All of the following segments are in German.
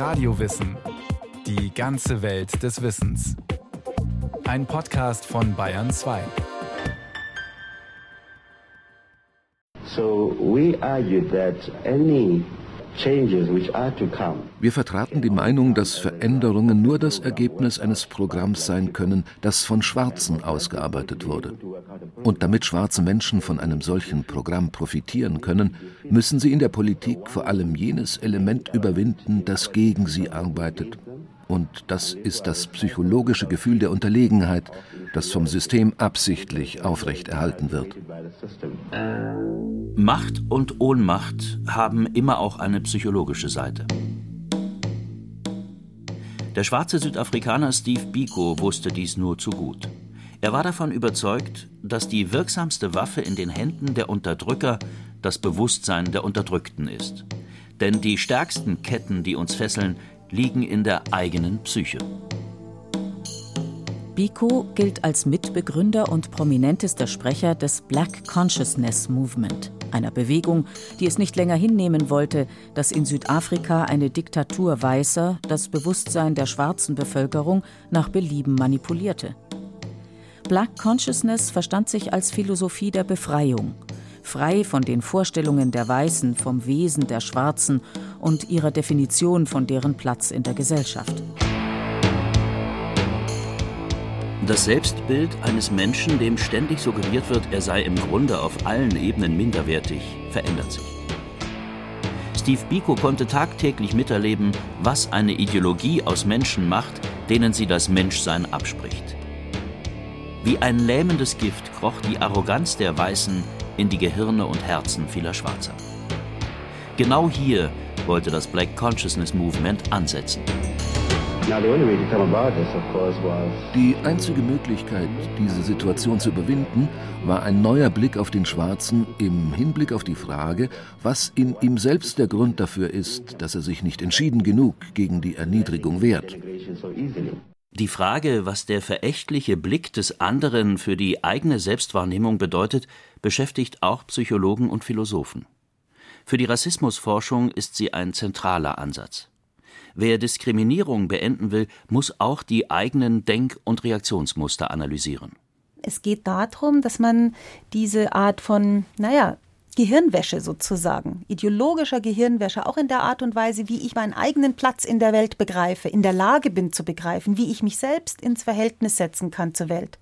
Radiowissen. Die ganze Welt des Wissens. Ein Podcast von Bayern 2. So we argue that any wir vertraten die Meinung, dass Veränderungen nur das Ergebnis eines Programms sein können, das von Schwarzen ausgearbeitet wurde. Und damit schwarze Menschen von einem solchen Programm profitieren können, müssen sie in der Politik vor allem jenes Element überwinden, das gegen sie arbeitet und das ist das psychologische Gefühl der Unterlegenheit, das vom System absichtlich aufrechterhalten wird. Macht und Ohnmacht haben immer auch eine psychologische Seite. Der schwarze Südafrikaner Steve Biko wusste dies nur zu gut. Er war davon überzeugt, dass die wirksamste Waffe in den Händen der Unterdrücker das Bewusstsein der Unterdrückten ist. Denn die stärksten Ketten, die uns fesseln, liegen in der eigenen Psyche. Biko gilt als Mitbegründer und prominentester Sprecher des Black Consciousness Movement, einer Bewegung, die es nicht länger hinnehmen wollte, dass in Südafrika eine Diktatur Weißer das Bewusstsein der schwarzen Bevölkerung nach Belieben manipulierte. Black Consciousness verstand sich als Philosophie der Befreiung, frei von den Vorstellungen der Weißen vom Wesen der Schwarzen und ihrer Definition von deren Platz in der Gesellschaft. Das Selbstbild eines Menschen, dem ständig suggeriert wird, er sei im Grunde auf allen Ebenen minderwertig, verändert sich. Steve Biko konnte tagtäglich miterleben, was eine Ideologie aus Menschen macht, denen sie das Menschsein abspricht. Wie ein lähmendes Gift kroch die Arroganz der Weißen in die Gehirne und Herzen vieler Schwarzer. Genau hier wollte das Black Consciousness Movement ansetzen. Die einzige Möglichkeit, diese Situation zu überwinden, war ein neuer Blick auf den Schwarzen im Hinblick auf die Frage, was in ihm selbst der Grund dafür ist, dass er sich nicht entschieden genug gegen die Erniedrigung wehrt. Die Frage, was der verächtliche Blick des anderen für die eigene Selbstwahrnehmung bedeutet, beschäftigt auch Psychologen und Philosophen. Für die Rassismusforschung ist sie ein zentraler Ansatz. Wer Diskriminierung beenden will, muss auch die eigenen Denk- und Reaktionsmuster analysieren. Es geht darum, dass man diese Art von, naja, Gehirnwäsche sozusagen, ideologischer Gehirnwäsche, auch in der Art und Weise, wie ich meinen eigenen Platz in der Welt begreife, in der Lage bin zu begreifen, wie ich mich selbst ins Verhältnis setzen kann zur Welt.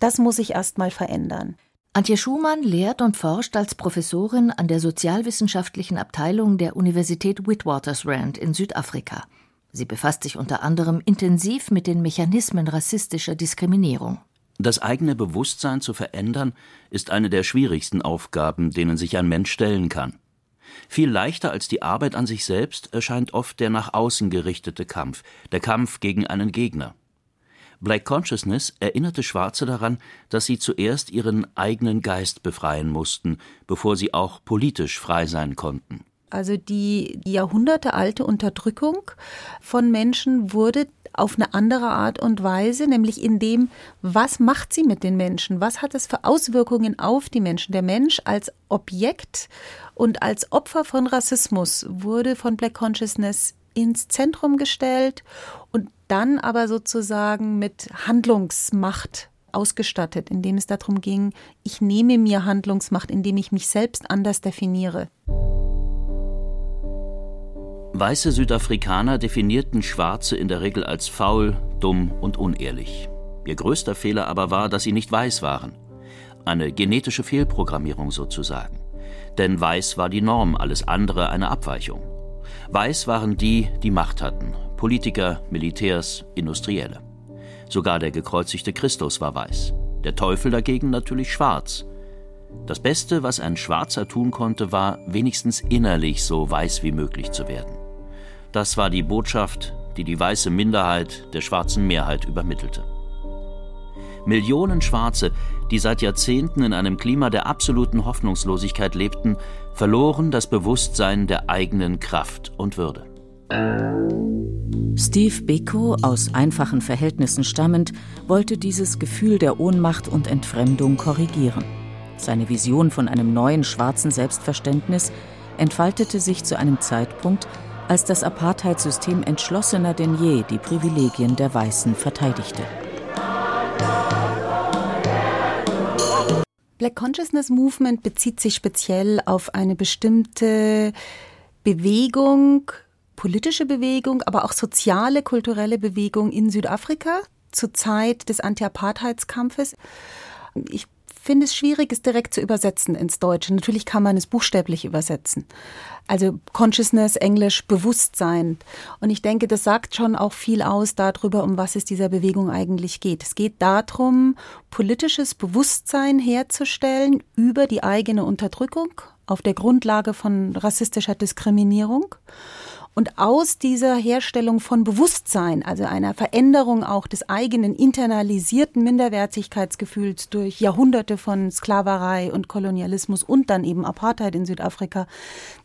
Das muss ich erstmal verändern. Antje Schumann lehrt und forscht als Professorin an der sozialwissenschaftlichen Abteilung der Universität Witwatersrand in Südafrika. Sie befasst sich unter anderem intensiv mit den Mechanismen rassistischer Diskriminierung. Das eigene Bewusstsein zu verändern, ist eine der schwierigsten Aufgaben, denen sich ein Mensch stellen kann. Viel leichter als die Arbeit an sich selbst erscheint oft der nach außen gerichtete Kampf, der Kampf gegen einen Gegner. Black Consciousness erinnerte Schwarze daran, dass sie zuerst ihren eigenen Geist befreien mussten, bevor sie auch politisch frei sein konnten. Also die jahrhundertealte Unterdrückung von Menschen wurde auf eine andere Art und Weise, nämlich in dem, was macht sie mit den Menschen? Was hat es für Auswirkungen auf die Menschen? Der Mensch als Objekt und als Opfer von Rassismus wurde von Black Consciousness ins Zentrum gestellt und dann aber sozusagen mit Handlungsmacht ausgestattet, indem es darum ging, ich nehme mir Handlungsmacht, indem ich mich selbst anders definiere. Weiße Südafrikaner definierten Schwarze in der Regel als faul, dumm und unehrlich. Ihr größter Fehler aber war, dass sie nicht weiß waren. Eine genetische Fehlprogrammierung sozusagen. Denn weiß war die Norm, alles andere eine Abweichung. Weiß waren die, die Macht hatten. Politiker, Militärs, Industrielle. Sogar der gekreuzigte Christus war weiß. Der Teufel dagegen natürlich schwarz. Das Beste, was ein Schwarzer tun konnte, war, wenigstens innerlich so weiß wie möglich zu werden. Das war die Botschaft, die die weiße Minderheit der schwarzen Mehrheit übermittelte. Millionen Schwarze, die seit Jahrzehnten in einem Klima der absoluten Hoffnungslosigkeit lebten, verloren das Bewusstsein der eigenen Kraft und Würde. Steve Biko, aus einfachen Verhältnissen stammend, wollte dieses Gefühl der Ohnmacht und Entfremdung korrigieren. Seine Vision von einem neuen schwarzen Selbstverständnis entfaltete sich zu einem Zeitpunkt, als das Apartheidsystem entschlossener denn je die Privilegien der Weißen verteidigte. Black Consciousness Movement bezieht sich speziell auf eine bestimmte Bewegung, politische Bewegung, aber auch soziale, kulturelle Bewegung in Südafrika zur Zeit des Anti-Apartheidskampfes. Ich finde es schwierig, es direkt zu übersetzen ins Deutsche. Natürlich kann man es buchstäblich übersetzen. Also Consciousness, Englisch, Bewusstsein. Und ich denke, das sagt schon auch viel aus darüber, um was es dieser Bewegung eigentlich geht. Es geht darum, politisches Bewusstsein herzustellen über die eigene Unterdrückung auf der Grundlage von rassistischer Diskriminierung und aus dieser Herstellung von Bewusstsein, also einer Veränderung auch des eigenen internalisierten Minderwertigkeitsgefühls durch Jahrhunderte von Sklaverei und Kolonialismus und dann eben Apartheid in Südafrika,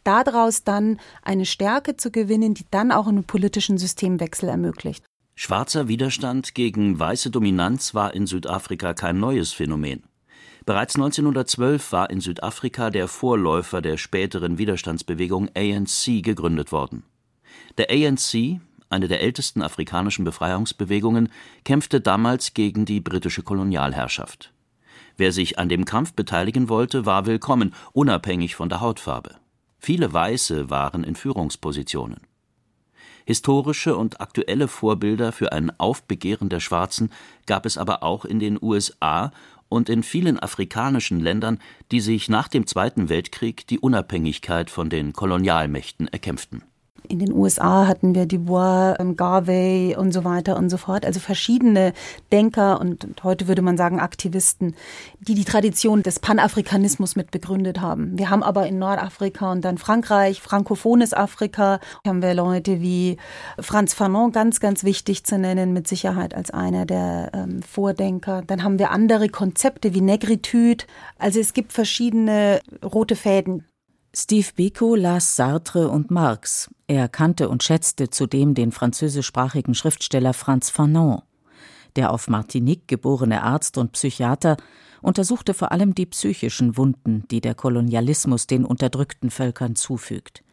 daraus dann eine Stärke zu gewinnen, die dann auch einen politischen Systemwechsel ermöglicht. Schwarzer Widerstand gegen weiße Dominanz war in Südafrika kein neues Phänomen. Bereits 1912 war in Südafrika der Vorläufer der späteren Widerstandsbewegung ANC gegründet worden. Der ANC, eine der ältesten afrikanischen Befreiungsbewegungen, kämpfte damals gegen die britische Kolonialherrschaft. Wer sich an dem Kampf beteiligen wollte, war willkommen, unabhängig von der Hautfarbe. Viele Weiße waren in Führungspositionen. Historische und aktuelle Vorbilder für ein Aufbegehren der Schwarzen gab es aber auch in den USA und in vielen afrikanischen Ländern, die sich nach dem Zweiten Weltkrieg die Unabhängigkeit von den Kolonialmächten erkämpften in den USA hatten wir Dubois, ähm, Garvey und so weiter und so fort. Also verschiedene Denker und heute würde man sagen Aktivisten, die die Tradition des Panafrikanismus mit begründet haben. Wir haben aber in Nordafrika und dann Frankreich, frankophones Afrika, haben wir Leute wie Franz Fanon, ganz, ganz wichtig zu nennen, mit Sicherheit als einer der ähm, Vordenker. Dann haben wir andere Konzepte wie Negritude. Also es gibt verschiedene rote Fäden. Steve Biko las Sartre und Marx. Er kannte und schätzte zudem den französischsprachigen Schriftsteller Franz Fanon. Der auf Martinique geborene Arzt und Psychiater untersuchte vor allem die psychischen Wunden, die der Kolonialismus den unterdrückten Völkern zufügt.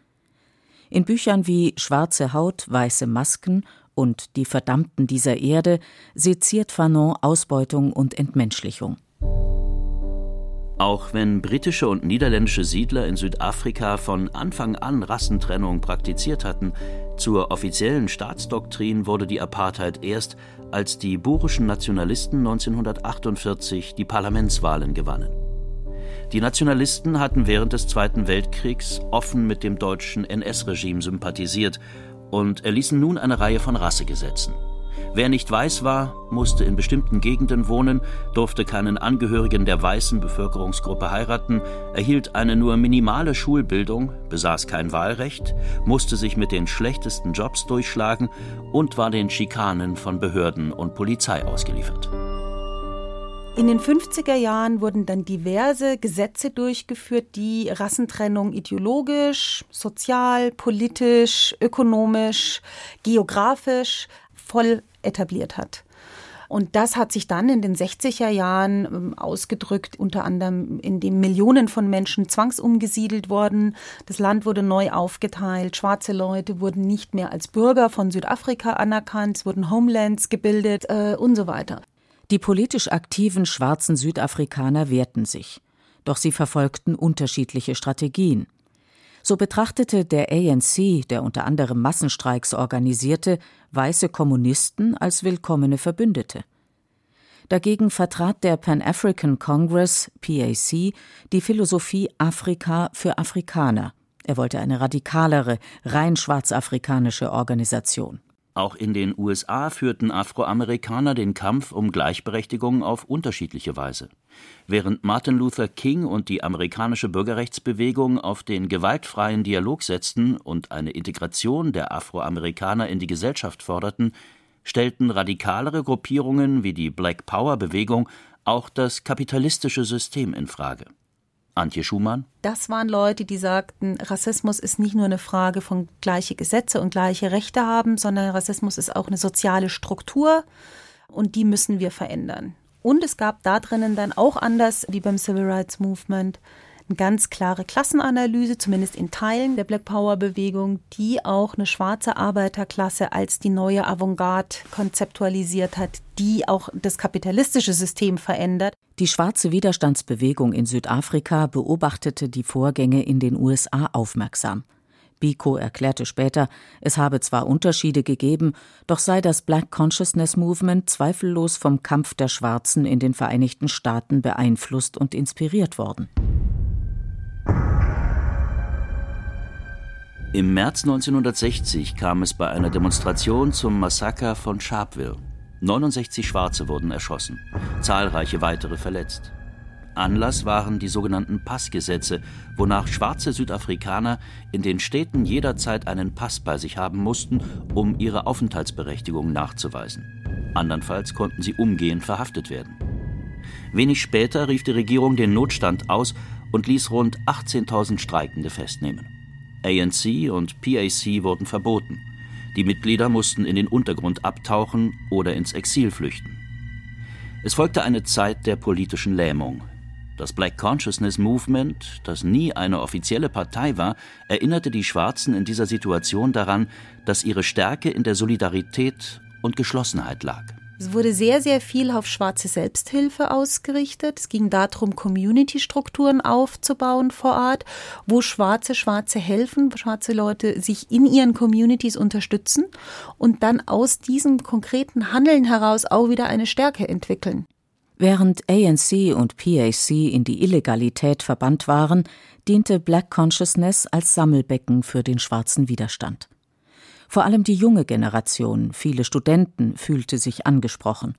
In Büchern wie Schwarze Haut, weiße Masken und Die Verdammten dieser Erde seziert Fanon Ausbeutung und Entmenschlichung. Auch wenn britische und niederländische Siedler in Südafrika von Anfang an Rassentrennung praktiziert hatten, zur offiziellen Staatsdoktrin wurde die Apartheid erst, als die burischen Nationalisten 1948 die Parlamentswahlen gewannen. Die Nationalisten hatten während des Zweiten Weltkriegs offen mit dem deutschen NS-Regime sympathisiert und erließen nun eine Reihe von Rassegesetzen. Wer nicht weiß war, musste in bestimmten Gegenden wohnen, durfte keinen Angehörigen der weißen Bevölkerungsgruppe heiraten, erhielt eine nur minimale Schulbildung, besaß kein Wahlrecht, musste sich mit den schlechtesten Jobs durchschlagen und war den Schikanen von Behörden und Polizei ausgeliefert. In den 50er Jahren wurden dann diverse Gesetze durchgeführt, die Rassentrennung ideologisch, sozial, politisch, ökonomisch, geografisch voll etabliert hat. Und das hat sich dann in den 60er Jahren ähm, ausgedrückt, unter anderem, indem Millionen von Menschen zwangsumgesiedelt wurden. Das Land wurde neu aufgeteilt. Schwarze Leute wurden nicht mehr als Bürger von Südafrika anerkannt. Es wurden Homelands gebildet äh, und so weiter. Die politisch aktiven schwarzen Südafrikaner wehrten sich. Doch sie verfolgten unterschiedliche Strategien. So betrachtete der ANC, der unter anderem Massenstreiks organisierte, weiße Kommunisten als willkommene Verbündete. Dagegen vertrat der Pan-African Congress PAC die Philosophie Afrika für Afrikaner. Er wollte eine radikalere, rein schwarzafrikanische Organisation. Auch in den USA führten Afroamerikaner den Kampf um Gleichberechtigung auf unterschiedliche Weise. Während Martin Luther King und die amerikanische Bürgerrechtsbewegung auf den gewaltfreien Dialog setzten und eine Integration der Afroamerikaner in die Gesellschaft forderten, stellten radikalere Gruppierungen wie die Black Power Bewegung auch das kapitalistische System in Frage Antje Schumann? Das waren Leute, die sagten, Rassismus ist nicht nur eine Frage von gleiche Gesetze und gleiche Rechte haben, sondern Rassismus ist auch eine soziale Struktur und die müssen wir verändern. Und es gab da drinnen dann auch anders wie beim Civil Rights Movement eine ganz klare Klassenanalyse, zumindest in Teilen der Black Power Bewegung, die auch eine schwarze Arbeiterklasse als die neue Avantgarde konzeptualisiert hat, die auch das kapitalistische System verändert. Die schwarze Widerstandsbewegung in Südafrika beobachtete die Vorgänge in den USA aufmerksam. Biko erklärte später, es habe zwar Unterschiede gegeben, doch sei das Black Consciousness Movement zweifellos vom Kampf der Schwarzen in den Vereinigten Staaten beeinflusst und inspiriert worden. Im März 1960 kam es bei einer Demonstration zum Massaker von Sharpeville. 69 Schwarze wurden erschossen, zahlreiche weitere verletzt. Anlass waren die sogenannten Passgesetze, wonach schwarze Südafrikaner in den Städten jederzeit einen Pass bei sich haben mussten, um ihre Aufenthaltsberechtigung nachzuweisen. Andernfalls konnten sie umgehend verhaftet werden. Wenig später rief die Regierung den Notstand aus und ließ rund 18.000 Streikende festnehmen. ANC und PAC wurden verboten. Die Mitglieder mussten in den Untergrund abtauchen oder ins Exil flüchten. Es folgte eine Zeit der politischen Lähmung. Das Black Consciousness Movement, das nie eine offizielle Partei war, erinnerte die Schwarzen in dieser Situation daran, dass ihre Stärke in der Solidarität und Geschlossenheit lag. Es wurde sehr, sehr viel auf schwarze Selbsthilfe ausgerichtet. Es ging darum, Community-Strukturen aufzubauen vor Ort, wo Schwarze Schwarze helfen, schwarze Leute sich in ihren Communities unterstützen und dann aus diesem konkreten Handeln heraus auch wieder eine Stärke entwickeln. Während ANC und PAC in die Illegalität verbannt waren, diente Black Consciousness als Sammelbecken für den schwarzen Widerstand. Vor allem die junge Generation, viele Studenten, fühlte sich angesprochen.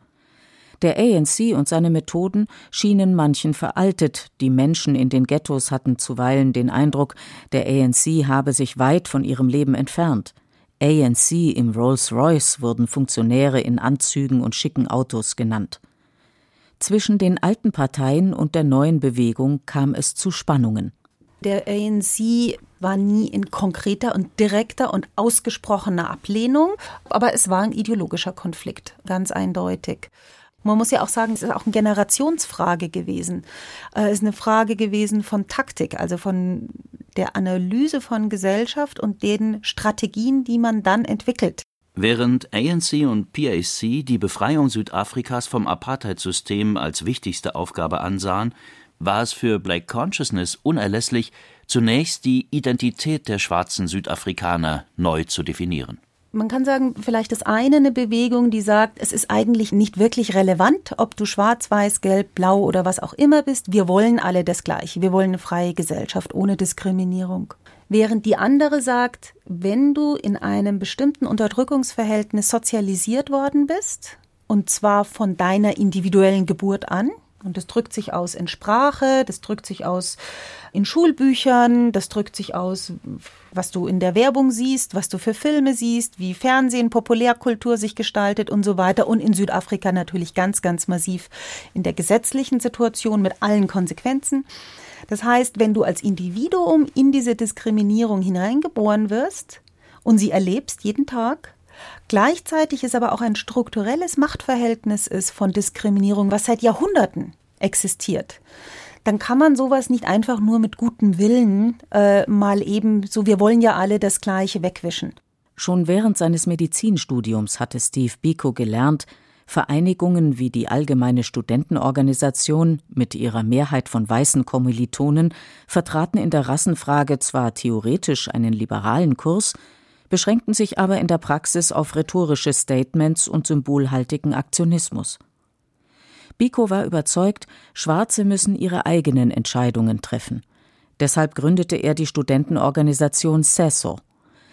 Der ANC und seine Methoden schienen manchen veraltet, die Menschen in den Ghettos hatten zuweilen den Eindruck, der ANC habe sich weit von ihrem Leben entfernt. ANC im Rolls-Royce wurden Funktionäre in Anzügen und schicken Autos genannt. Zwischen den alten Parteien und der neuen Bewegung kam es zu Spannungen. Der ANC war nie in konkreter und direkter und ausgesprochener Ablehnung, aber es war ein ideologischer Konflikt, ganz eindeutig. Man muss ja auch sagen, es ist auch eine Generationsfrage gewesen. Es ist eine Frage gewesen von Taktik, also von der Analyse von Gesellschaft und den Strategien, die man dann entwickelt. Während ANC und PAC die Befreiung Südafrikas vom Apartheidsystem als wichtigste Aufgabe ansahen, war es für Black Consciousness unerlässlich, zunächst die Identität der schwarzen Südafrikaner neu zu definieren. Man kann sagen, vielleicht ist eine eine Bewegung, die sagt, es ist eigentlich nicht wirklich relevant, ob du schwarz, weiß, gelb, blau oder was auch immer bist. Wir wollen alle das Gleiche. Wir wollen eine freie Gesellschaft ohne Diskriminierung während die andere sagt, wenn du in einem bestimmten Unterdrückungsverhältnis sozialisiert worden bist, und zwar von deiner individuellen Geburt an, und das drückt sich aus in Sprache, das drückt sich aus in Schulbüchern, das drückt sich aus, was du in der Werbung siehst, was du für Filme siehst, wie Fernsehen, Populärkultur sich gestaltet und so weiter. Und in Südafrika natürlich ganz, ganz massiv in der gesetzlichen Situation mit allen Konsequenzen. Das heißt, wenn du als Individuum in diese Diskriminierung hineingeboren wirst und sie erlebst jeden Tag, gleichzeitig ist aber auch ein strukturelles Machtverhältnis ist von Diskriminierung, was seit Jahrhunderten existiert, dann kann man sowas nicht einfach nur mit gutem Willen äh, mal eben so, wir wollen ja alle das Gleiche wegwischen. Schon während seines Medizinstudiums hatte Steve Biko gelernt, Vereinigungen wie die Allgemeine Studentenorganisation mit ihrer Mehrheit von weißen Kommilitonen vertraten in der Rassenfrage zwar theoretisch einen liberalen Kurs, beschränkten sich aber in der Praxis auf rhetorische Statements und symbolhaltigen Aktionismus. Biko war überzeugt, Schwarze müssen ihre eigenen Entscheidungen treffen. Deshalb gründete er die Studentenorganisation SESO.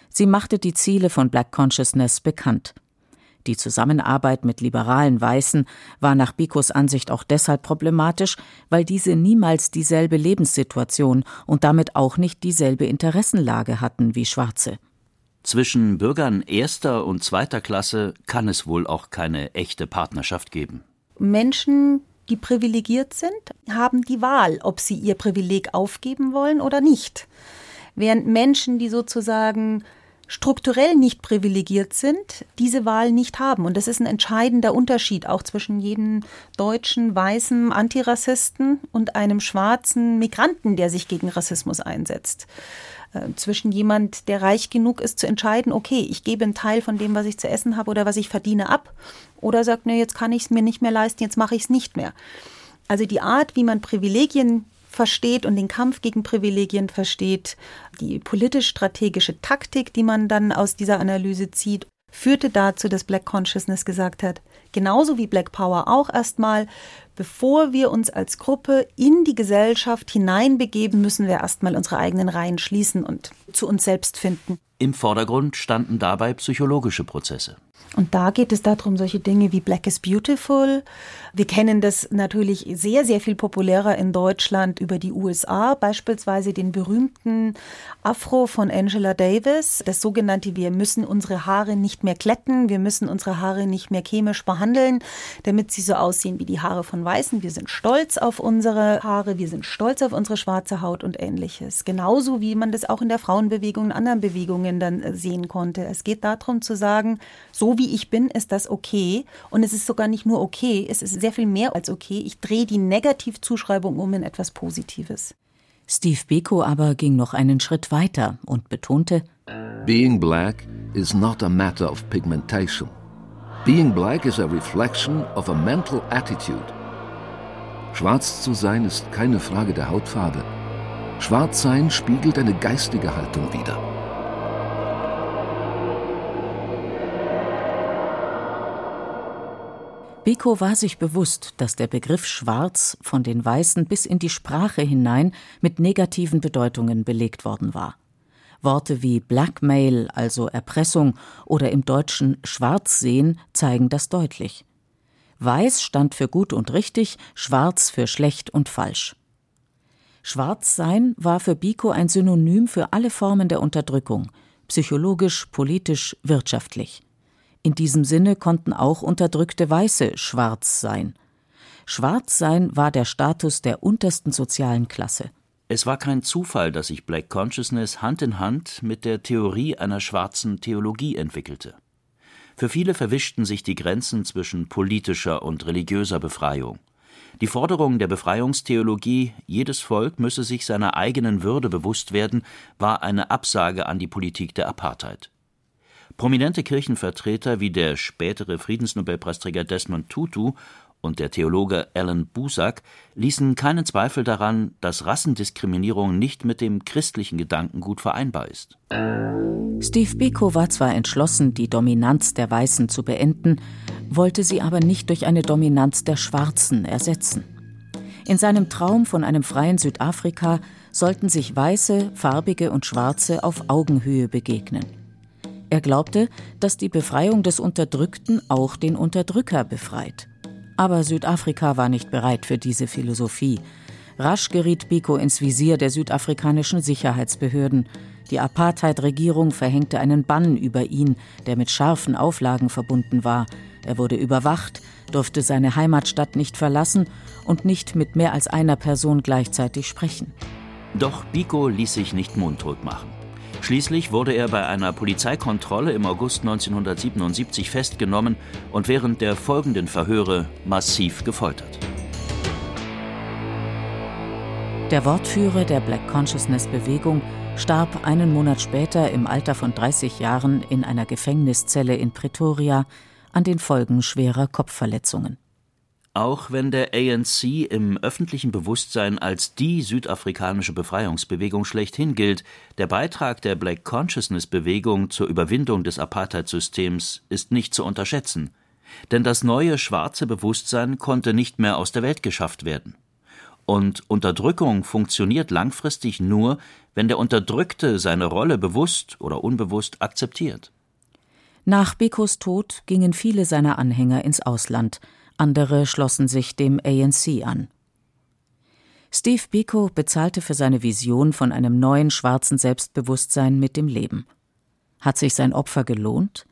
Sie machte die Ziele von Black Consciousness bekannt. Die Zusammenarbeit mit liberalen Weißen war nach Bikos Ansicht auch deshalb problematisch, weil diese niemals dieselbe Lebenssituation und damit auch nicht dieselbe Interessenlage hatten wie Schwarze. Zwischen Bürgern erster und zweiter Klasse kann es wohl auch keine echte Partnerschaft geben. Menschen, die privilegiert sind, haben die Wahl, ob sie ihr Privileg aufgeben wollen oder nicht. Während Menschen, die sozusagen strukturell nicht privilegiert sind, diese Wahl nicht haben. Und das ist ein entscheidender Unterschied auch zwischen jedem deutschen, weißen Antirassisten und einem schwarzen Migranten, der sich gegen Rassismus einsetzt. Äh, zwischen jemand, der reich genug ist zu entscheiden, okay, ich gebe einen Teil von dem, was ich zu essen habe oder was ich verdiene, ab. Oder sagt, ne, jetzt kann ich es mir nicht mehr leisten, jetzt mache ich es nicht mehr. Also die Art, wie man Privilegien versteht und den Kampf gegen Privilegien versteht, die politisch-strategische Taktik, die man dann aus dieser Analyse zieht, führte dazu, dass Black Consciousness gesagt hat, genauso wie Black Power auch erstmal, bevor wir uns als Gruppe in die Gesellschaft hineinbegeben, müssen wir erstmal unsere eigenen Reihen schließen und zu uns selbst finden. Im Vordergrund standen dabei psychologische Prozesse. Und da geht es darum, solche Dinge wie Black is Beautiful. Wir kennen das natürlich sehr, sehr viel populärer in Deutschland über die USA, beispielsweise den berühmten Afro von Angela Davis, das sogenannte Wir müssen unsere Haare nicht mehr kletten, wir müssen unsere Haare nicht mehr chemisch behandeln, damit sie so aussehen wie die Haare von Weißen. Wir sind stolz auf unsere Haare, wir sind stolz auf unsere schwarze Haut und ähnliches. Genauso wie man das auch in der Frauenbewegung und anderen Bewegungen dann äh, sehen konnte. Es geht darum zu sagen, so wie wie ich bin, ist das okay. Und es ist sogar nicht nur okay, es ist sehr viel mehr als okay. Ich drehe die Negativzuschreibung um in etwas Positives. Steve Biko aber ging noch einen Schritt weiter und betonte, Being black is not a matter of pigmentation. Being black is a reflection of a mental attitude. Schwarz zu sein ist keine Frage der Hautfarbe. Schwarz sein spiegelt eine geistige Haltung wider. Biko war sich bewusst, dass der Begriff Schwarz von den Weißen bis in die Sprache hinein mit negativen Bedeutungen belegt worden war. Worte wie Blackmail, also Erpressung, oder im Deutschen Schwarzsehen zeigen das deutlich. Weiß stand für gut und richtig, schwarz für schlecht und falsch. Schwarzsein war für Biko ein Synonym für alle Formen der Unterdrückung, psychologisch, politisch, wirtschaftlich. In diesem Sinne konnten auch unterdrückte Weiße schwarz sein. Schwarz sein war der Status der untersten sozialen Klasse. Es war kein Zufall, dass sich Black Consciousness Hand in Hand mit der Theorie einer schwarzen Theologie entwickelte. Für viele verwischten sich die Grenzen zwischen politischer und religiöser Befreiung. Die Forderung der Befreiungstheologie, jedes Volk müsse sich seiner eigenen Würde bewusst werden, war eine Absage an die Politik der Apartheid. Prominente Kirchenvertreter wie der spätere Friedensnobelpreisträger Desmond Tutu und der Theologe Alan Busak ließen keinen Zweifel daran, dass Rassendiskriminierung nicht mit dem christlichen Gedankengut vereinbar ist. Steve Biko war zwar entschlossen, die Dominanz der Weißen zu beenden, wollte sie aber nicht durch eine Dominanz der Schwarzen ersetzen. In seinem Traum von einem freien Südafrika sollten sich Weiße, Farbige und Schwarze auf Augenhöhe begegnen. Er glaubte, dass die Befreiung des Unterdrückten auch den Unterdrücker befreit. Aber Südafrika war nicht bereit für diese Philosophie. Rasch geriet Biko ins Visier der südafrikanischen Sicherheitsbehörden. Die Apartheid-Regierung verhängte einen Bann über ihn, der mit scharfen Auflagen verbunden war. Er wurde überwacht, durfte seine Heimatstadt nicht verlassen und nicht mit mehr als einer Person gleichzeitig sprechen. Doch Biko ließ sich nicht mundtot machen. Schließlich wurde er bei einer Polizeikontrolle im August 1977 festgenommen und während der folgenden Verhöre massiv gefoltert. Der Wortführer der Black Consciousness Bewegung starb einen Monat später im Alter von 30 Jahren in einer Gefängniszelle in Pretoria an den Folgen schwerer Kopfverletzungen. Auch wenn der ANC im öffentlichen Bewusstsein als die südafrikanische Befreiungsbewegung schlechthin gilt, der Beitrag der Black Consciousness Bewegung zur Überwindung des Apartheid-Systems ist nicht zu unterschätzen. Denn das neue schwarze Bewusstsein konnte nicht mehr aus der Welt geschafft werden. Und Unterdrückung funktioniert langfristig nur, wenn der Unterdrückte seine Rolle bewusst oder unbewusst akzeptiert. Nach Bikos Tod gingen viele seiner Anhänger ins Ausland – andere schlossen sich dem ANC an. Steve Biko bezahlte für seine Vision von einem neuen schwarzen Selbstbewusstsein mit dem Leben. Hat sich sein Opfer gelohnt?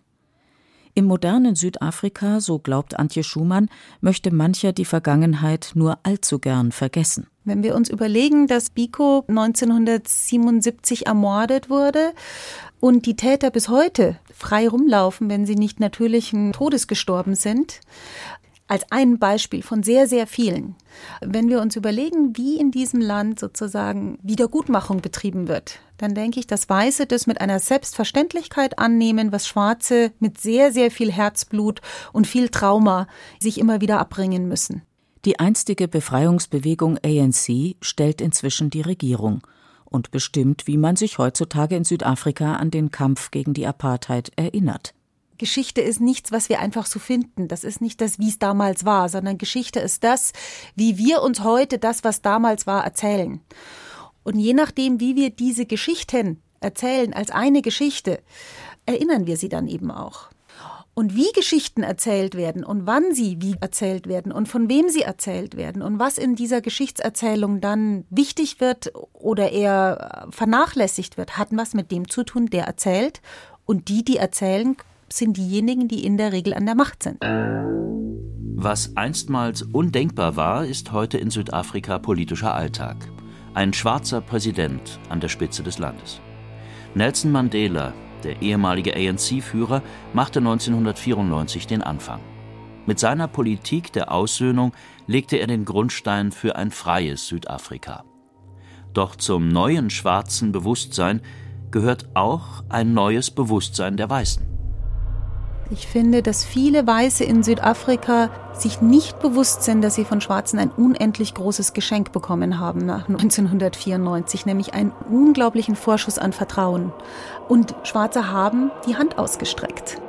Im modernen Südafrika, so glaubt Antje Schumann, möchte mancher die Vergangenheit nur allzu gern vergessen. Wenn wir uns überlegen, dass Biko 1977 ermordet wurde und die Täter bis heute frei rumlaufen, wenn sie nicht natürlichen Todes gestorben sind, als ein Beispiel von sehr, sehr vielen. Wenn wir uns überlegen, wie in diesem Land sozusagen Wiedergutmachung betrieben wird, dann denke ich, dass Weiße das mit einer Selbstverständlichkeit annehmen, was Schwarze mit sehr, sehr viel Herzblut und viel Trauma sich immer wieder abbringen müssen. Die einstige Befreiungsbewegung ANC stellt inzwischen die Regierung und bestimmt, wie man sich heutzutage in Südafrika an den Kampf gegen die Apartheid erinnert. Geschichte ist nichts, was wir einfach so finden. Das ist nicht das, wie es damals war, sondern Geschichte ist das, wie wir uns heute das, was damals war, erzählen. Und je nachdem, wie wir diese Geschichten erzählen als eine Geschichte, erinnern wir sie dann eben auch. Und wie Geschichten erzählt werden und wann sie wie erzählt werden und von wem sie erzählt werden und was in dieser Geschichtserzählung dann wichtig wird oder eher vernachlässigt wird, hat was mit dem zu tun, der erzählt. Und die, die erzählen, sind diejenigen, die in der Regel an der Macht sind. Was einstmals undenkbar war, ist heute in Südafrika politischer Alltag. Ein schwarzer Präsident an der Spitze des Landes. Nelson Mandela, der ehemalige ANC-Führer, machte 1994 den Anfang. Mit seiner Politik der Aussöhnung legte er den Grundstein für ein freies Südafrika. Doch zum neuen schwarzen Bewusstsein gehört auch ein neues Bewusstsein der Weißen. Ich finde, dass viele Weiße in Südafrika sich nicht bewusst sind, dass sie von Schwarzen ein unendlich großes Geschenk bekommen haben nach 1994, nämlich einen unglaublichen Vorschuss an Vertrauen. Und Schwarze haben die Hand ausgestreckt.